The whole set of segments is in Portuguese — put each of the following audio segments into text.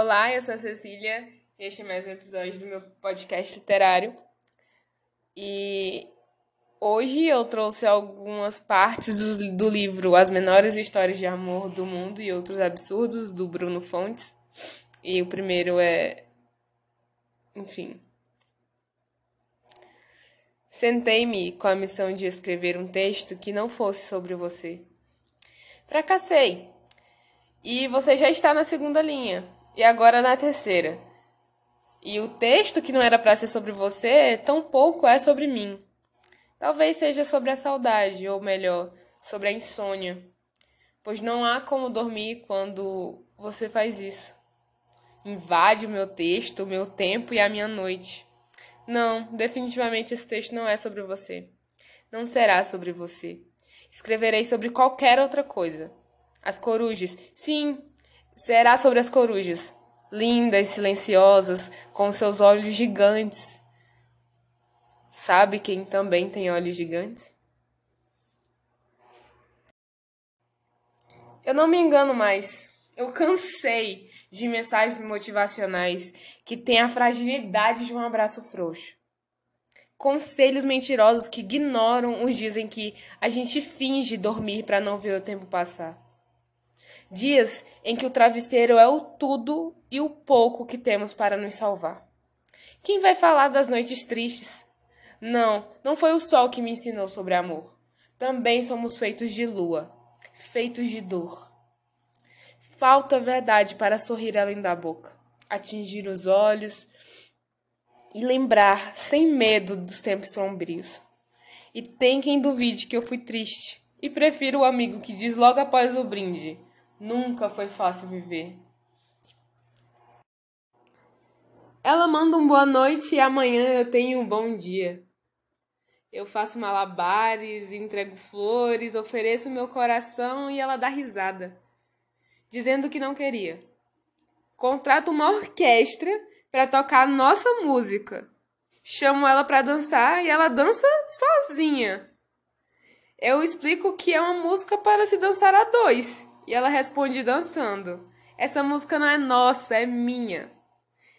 Olá, eu sou a Cecília este é mais um episódio do meu podcast literário. E hoje eu trouxe algumas partes do, do livro As Menores Histórias de Amor do Mundo e Outros Absurdos, do Bruno Fontes. E o primeiro é. Enfim. Sentei-me com a missão de escrever um texto que não fosse sobre você. Fracassei. E você já está na segunda linha e agora na terceira. E o texto que não era para ser sobre você, tão pouco é sobre mim. Talvez seja sobre a saudade, ou melhor, sobre a insônia. Pois não há como dormir quando você faz isso. Invade o meu texto, o meu tempo e a minha noite. Não, definitivamente esse texto não é sobre você. Não será sobre você. Escreverei sobre qualquer outra coisa. As corujas, sim, Será sobre as corujas, lindas, silenciosas, com seus olhos gigantes. Sabe quem também tem olhos gigantes? Eu não me engano mais. Eu cansei de mensagens motivacionais que têm a fragilidade de um abraço frouxo. Conselhos mentirosos que ignoram os dias em que a gente finge dormir para não ver o tempo passar. Dias em que o travesseiro é o tudo e o pouco que temos para nos salvar. Quem vai falar das noites tristes? Não, não foi o sol que me ensinou sobre amor. Também somos feitos de lua, feitos de dor. Falta verdade para sorrir além da boca, atingir os olhos e lembrar sem medo dos tempos sombrios. E tem quem duvide que eu fui triste, e prefiro o amigo que diz logo após o brinde: Nunca foi fácil viver. Ela manda um boa noite e amanhã eu tenho um bom dia. Eu faço malabares, entrego flores, ofereço meu coração e ela dá risada, dizendo que não queria. Contrato uma orquestra para tocar nossa música. Chamo ela para dançar e ela dança sozinha. Eu explico que é uma música para se dançar a dois e ela responde dançando: Essa música não é nossa, é minha.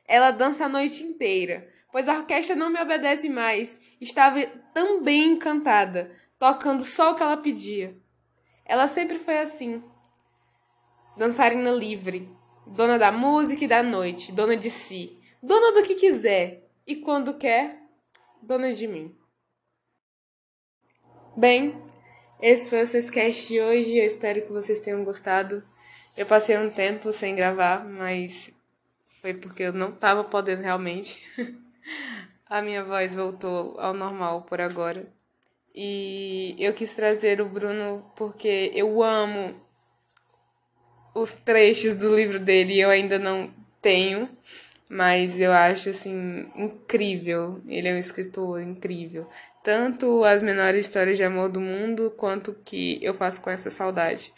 Ela dança a noite inteira, pois a orquestra não me obedece mais. Estava também encantada, tocando só o que ela pedia. Ela sempre foi assim. Dançarina livre, dona da música e da noite, dona de si, dona do que quiser e quando quer, dona de mim. Bem, esse foi o Sescast de hoje. Eu espero que vocês tenham gostado. Eu passei um tempo sem gravar, mas foi porque eu não estava podendo realmente. A minha voz voltou ao normal por agora. E eu quis trazer o Bruno porque eu amo os trechos do livro dele e eu ainda não tenho, mas eu acho assim incrível. Ele é um escritor incrível tanto as menores histórias de amor do mundo quanto que eu faço com essa saudade.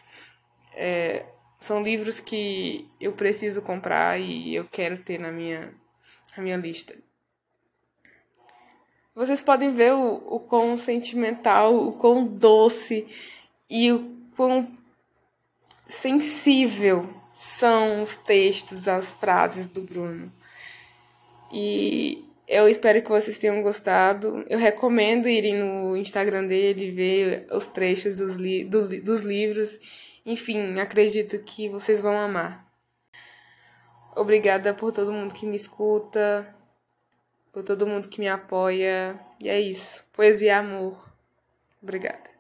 É, são livros que eu preciso comprar e eu quero ter na minha, na minha lista. Vocês podem ver o, o quão sentimental, o quão doce e o quão sensível são os textos, as frases do Bruno. E eu espero que vocês tenham gostado. Eu recomendo irem no Instagram dele ver os trechos dos, li do, dos livros. Enfim, acredito que vocês vão amar. Obrigada por todo mundo que me escuta, por todo mundo que me apoia. E é isso. Poesia e amor. Obrigada.